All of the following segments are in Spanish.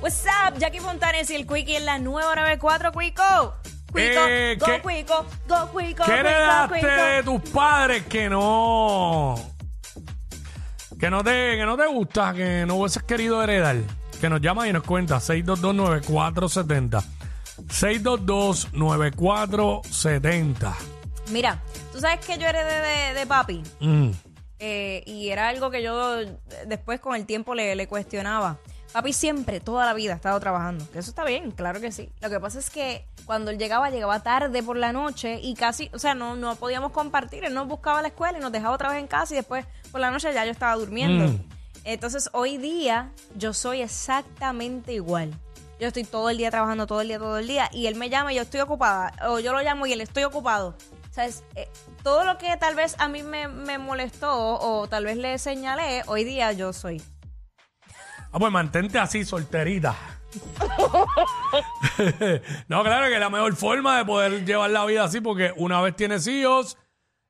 What's up, Jackie Fontanes y el Quickie en la nueva 94, Quico. Quico, Eh, go ¿qué- Quico, go Quico, ¿Qué Quico, heredaste Quico. de tus padres que no. que no te, que no te gusta, que no hubieses querido heredar? Que nos llama y nos cuenta 6229470. 6229470. Mira, tú sabes que yo heredé de, de papi Mm. eh, y era algo que yo eh, después con el tiempo le, le cuestionaba. Papi siempre, toda la vida, ha estado trabajando. Que eso está bien, claro que sí. Lo que pasa es que cuando él llegaba, llegaba tarde por la noche y casi, o sea, no, no podíamos compartir. Él nos buscaba a la escuela y nos dejaba otra vez en casa y después por la noche ya yo estaba durmiendo. Mm. Entonces, hoy día yo soy exactamente igual. Yo estoy todo el día trabajando, todo el día, todo el día, y él me llama y yo estoy ocupada, o yo lo llamo y él estoy ocupado. O sea, es, eh, todo lo que tal vez a mí me, me molestó o tal vez le señalé, hoy día yo soy. Ah, pues mantente así, solterita. no, claro que la mejor forma de poder llevar la vida así, porque una vez tienes hijos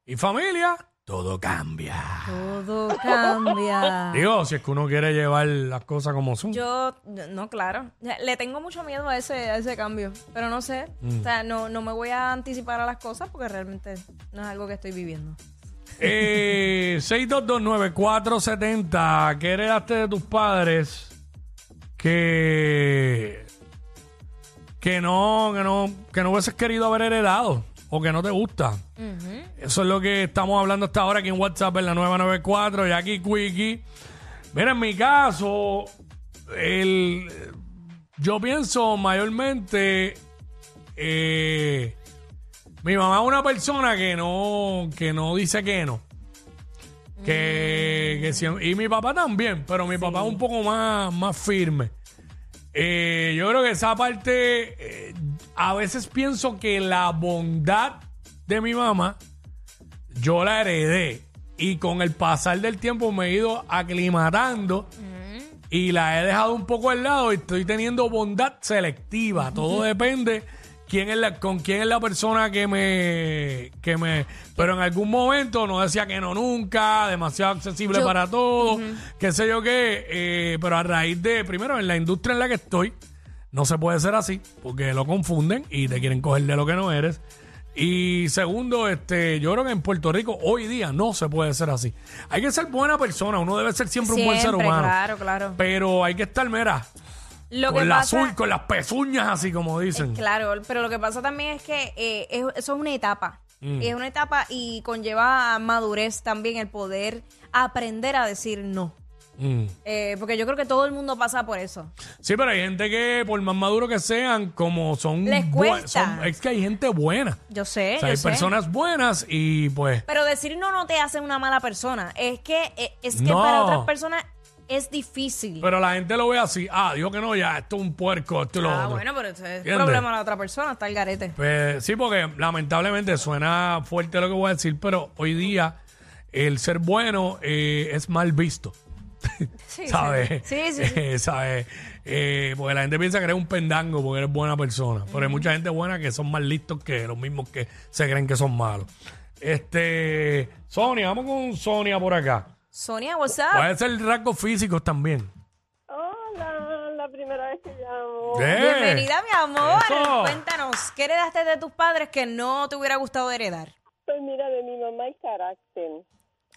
y familia, todo cambia. Todo cambia. Digo, si es que uno quiere llevar las cosas como son. Yo, no, claro. Le tengo mucho miedo a ese, a ese cambio, pero no sé. O sea, no, no me voy a anticipar a las cosas porque realmente no es algo que estoy viviendo. Eh, 6229470, ¿qué heredaste de tus padres que que no, que no, que no hubieses querido haber heredado o que no te gusta? Eso es lo que estamos hablando hasta ahora aquí en WhatsApp en la 994 y aquí Quickie. Mira, en mi caso, el, yo pienso mayormente eh, mi mamá es una persona que no, que no dice que no. Que, que siem- y mi papá también, pero mi papá es un poco más, más firme. Eh, yo creo que esa parte, eh, a veces pienso que la bondad de mi mamá, yo la heredé. Y con el pasar del tiempo me he ido aclimatando y la he dejado un poco al lado y estoy teniendo bondad selectiva. Todo depende quién es la, con quién es la persona que me, que me... Pero en algún momento no decía que no nunca, demasiado accesible Yo- para todos, qué sé yo qué. eh, pero a raíz de, primero, en la industria en la que estoy, no se puede ser así, porque lo confunden y te quieren coger de lo que no eres. Y segundo, este, yo creo que en Puerto Rico hoy día no se puede ser así. Hay que ser buena persona, uno debe ser siempre, un buen ser Siempre, humano. claro, claro. Pero hay que estar, mira, Lo con que la pasa, azul, con las pezuñas así como dicen. Claro, pero lo que pasa también es que eh, es- eso es una etapa. Mm. Es una etapa y conlleva madurez también el poder aprender a decir no. Mm. Eh, porque yo creo que todo el mundo pasa por eso. Sí, pero hay gente que, por más maduro que sean, como son, Les cuesta. son- Es que hay gente buena. Yo sé, O sea, yo hay sé. personas buenas y pues. Pero decir no no te hace una mala persona. Es que, eh, es que No. para otras personas es difícil. Pero la gente lo ve así. Ah, dijo que no, ya, esto es un puerco, esto lo ah, otro. bueno, pero ese es ¿Entiendes? problema de la otra persona, está el garete. Pues, sí, porque lamentablemente suena fuerte lo que voy a decir, pero hoy día el ser bueno eh, es mal visto. Sí, ¿Sabes? Sí, sí, sí. Eh, ¿Sabes? Eh, porque la gente piensa que eres un pendango porque eres buena persona. Pero hay mucha gente buena que son más listos que los mismos que se creen que son malos. Este, Sonia, vamos con Sonia por acá. Sonia, what's up? Puede ser rasgos físicos también. Hola, la primera vez que llamo. Eh, Bienvenida, mi amor. Eso. Cuéntanos, ¿qué heredaste de tus padres que no te hubiera gustado heredar? Pues mira, de mi mamá el carácter,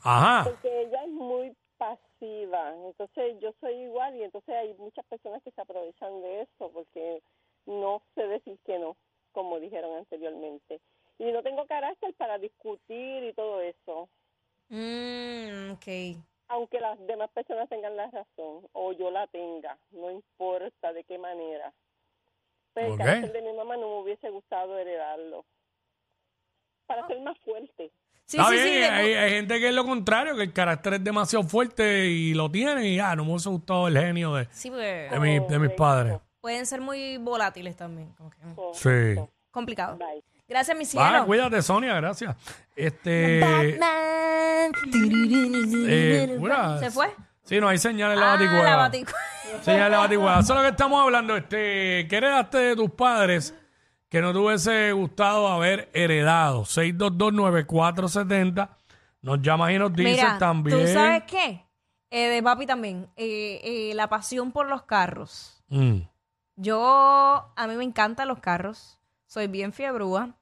Ajá. porque ella es muy pasiva, entonces yo soy igual y entonces hay muchas personas que se aprovechan de eso porque no sé decir que no, como dijeron anteriormente. Y no tengo carácter para discutir y todo eso, Mmm, ok. aunque las demás personas tengan la razón o yo la tenga, no importa de qué manera. Pero Ok. el carácter de mi mamá no me hubiese gustado heredarlo. Para ser más fuerte. Sí, Está sí, bien, sí. hay, hay gente que es lo contrario, que el carácter es demasiado fuerte y lo tiene y ya, no me hubiese gustado el genio de, sí, porque- de, mi- de mis Correcto. padres. pueden ser muy volátiles también. como que, mm, Sí. complicado. Bye. Gracias, mi cielo. cuídate, Sonia, gracias. Este. Batman. eh, mira, ¿Se fue? Sí, no hay señales en la Ah, baticueva. la baticu- Señales en la baticueva. Eso es lo que estamos hablando. Este, ¿Qué heredaste de tus padres que no te hubiese gustado haber heredado? 6229470. Nos llamas y nos dices Mira, también. ¿tú sabes qué? Eh, de papi también. Eh, eh, la pasión por los carros. Mm. Yo, a mí me encantan los carros. Soy bien fiebrúa.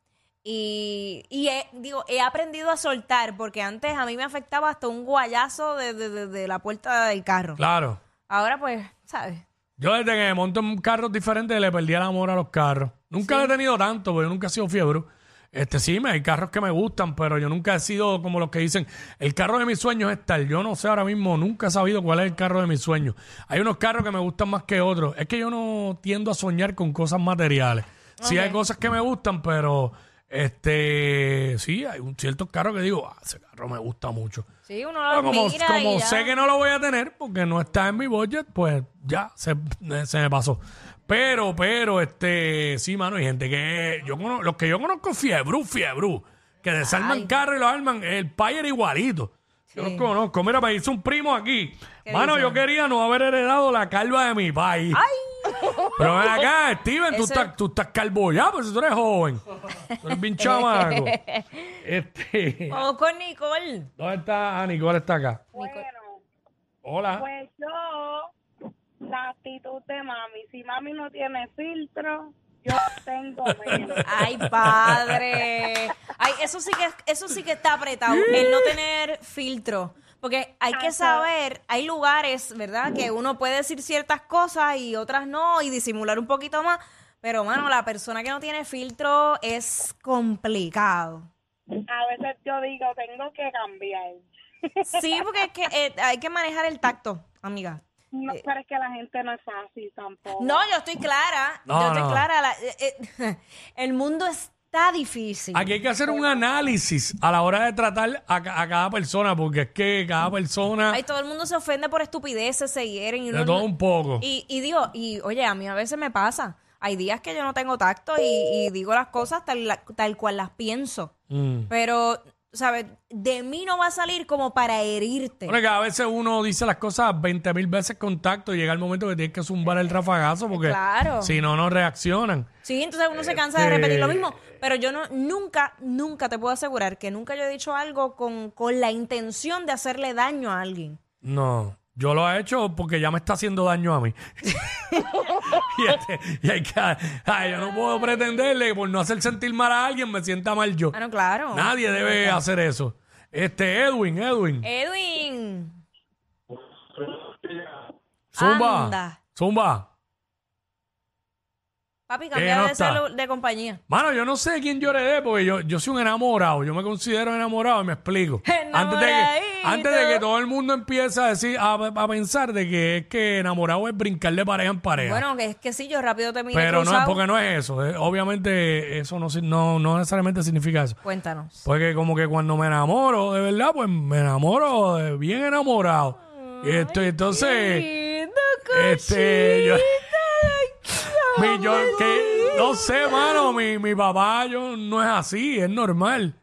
Y, y he, digo, he aprendido a soltar porque antes a mí me afectaba hasta un guayazo de, de- de- de la puerta del carro. Claro. Ahora pues, ¿sabes? Yo desde que me monto en carros diferentes le perdí el amor a los carros. Nunca he tenido tanto, porque yo nunca he sido fiebre. Este sí, me hay carros que me gustan, pero yo nunca he sido como los que dicen, el carro de mis sueños es tal. Yo no sé ahora mismo, nunca he sabido cuál es el carro de mis sueños. Hay unos carros que me gustan más que otros. Es que yo no tiendo a soñar con cosas materiales. Sí hay cosas que me gustan, pero este sí, hay un ciertos carros que digo, ah, ese carro me gusta mucho. Sí, uno Pero lo como, mira como y ya. sé que no lo voy a tener porque no está en mi budget, pues ya se, se me pasó. Pero, pero, este, sí, mano, hay gente que yo conozco, los que yo conozco fiebru, fiebru, que desarman carro y lo arman, el payer igualito. Yo los conozco. Mira, me dice un primo aquí. ¿Qué Mano, dice? yo quería no haber heredado la calva de mi país. Pero ven acá, Steven, tú estás, tú estás calvo ya, pues tú eres joven. Tú eres bien chamaco. Este, Vamos con Nicole. ¿dónde está? Ah, Nicole está acá. Bueno, Hola. pues yo, la actitud de mami, si mami no tiene filtro, yo tengo menos. Ay, padre. Ay, eso sí que eso sí que está apretado, el no tener filtro. Porque hay que saber, hay lugares, ¿verdad? Que uno puede decir ciertas cosas y otras no, y disimular un poquito más. Pero, mano, la persona que no tiene filtro es complicado. A veces yo digo, tengo que cambiar. Sí, porque es que, eh, hay que manejar el tacto, amiga. No, pero es que la gente no es fácil tampoco. No, yo estoy clara. No, yo estoy no. clara. la- eh, eh, el mundo está difícil. Aquí hay que hacer un análisis a la hora de tratar a, ca- a cada persona, porque es que cada persona Ay, todo el mundo se ofende por estupideces, se hieren y de uno todo un poco. Y, y digo, y oye, a mí a veces me pasa. Hay días que yo no tengo tacto y, y digo las cosas tal, tal cual las pienso. Mm. Pero, ¿sabes? De mí no va a salir como para herirte. Bueno, que a veces uno dice las cosas 20 mil veces con tacto y llega el momento que tienes que zumbar el rafagazo porque Claro. si no, no reaccionan. Sí, entonces uno se cansa de repetir lo mismo. Pero yo no, nunca, nunca te puedo asegurar que nunca yo he dicho algo con, con la intención de hacerle daño a alguien. No, yo lo he hecho porque ya me está haciendo daño a mí. y, este- y hay que, ay, yo no puedo pretenderle que por no hacer sentir mal a alguien me sienta mal yo. Ah, no, claro. Nadie debe hacer eso. Este, Edwin, Edwin. Edwin. Zumba. anda. Zumba. Papi, Eh, cambia no de, está. celu- de compañía. Mano, yo no sé quién yo heredé porque yo, yo soy un enamorado. Yo me considero enamorado y me explico. Antes de, que, Enamoradito. antes de que todo el mundo empiece a decir, a, a pensar de que es que enamorado es brincar de pareja en pareja. Bueno, que es que sí, yo rápido te miré Pero no es cruzado. porque no es eso. eh, Obviamente eso no, si- no, no necesariamente significa eso. Cuéntanos. Porque como que cuando me enamoro, de verdad, pues me enamoro de bien enamorado. Y esto, entonces, este, yo, mi, yo, que, no sé, mano, mi, mi papá yo no es así, es normal.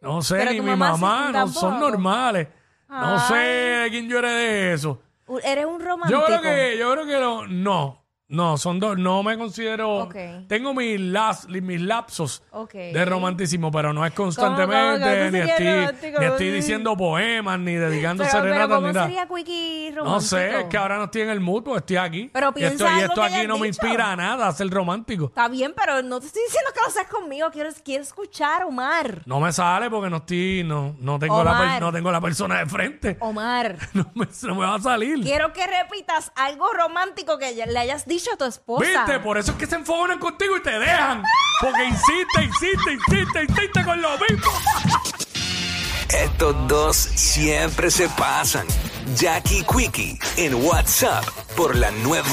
No sé, Pero ni tu mi mamá mamá sí, no son normales. No sé de quién yo heredé eso. U- Eres un romántico. Yo creo que, yo creo que no, no, no, son dos, no me considero, tengo mis, las, mis lapsos de romanticismo, pero no es cómo, constantemente, cómo? ¿Tú ni estoy, romántico? ni estoy diciendo poemas, ni dedicando Pero, pero serenatas, ¿cómo ni nada. sería Quickie romántico? No sé, es que ahora no estoy en el mood, porque estoy aquí. Pero y esto, y algo esto que aquí no me inspira a nada a ser romántico. Está bien, pero no te estoy diciendo que lo seas conmigo. Quiero, quiero escuchar, Omar. No me sale porque no estoy, no, no tengo la no tengo la persona de frente. Omar. No me, no me va a salir. Quiero que repitas algo romántico que le hayas dicho a tu esposa. ¿Viste? Por eso es que se enfogan contigo y te dejan. Porque insiste, insiste, insiste, insiste con lo mismo. Estos dos siempre se pasan. Jackie Quickie en WhatsApp por la nueva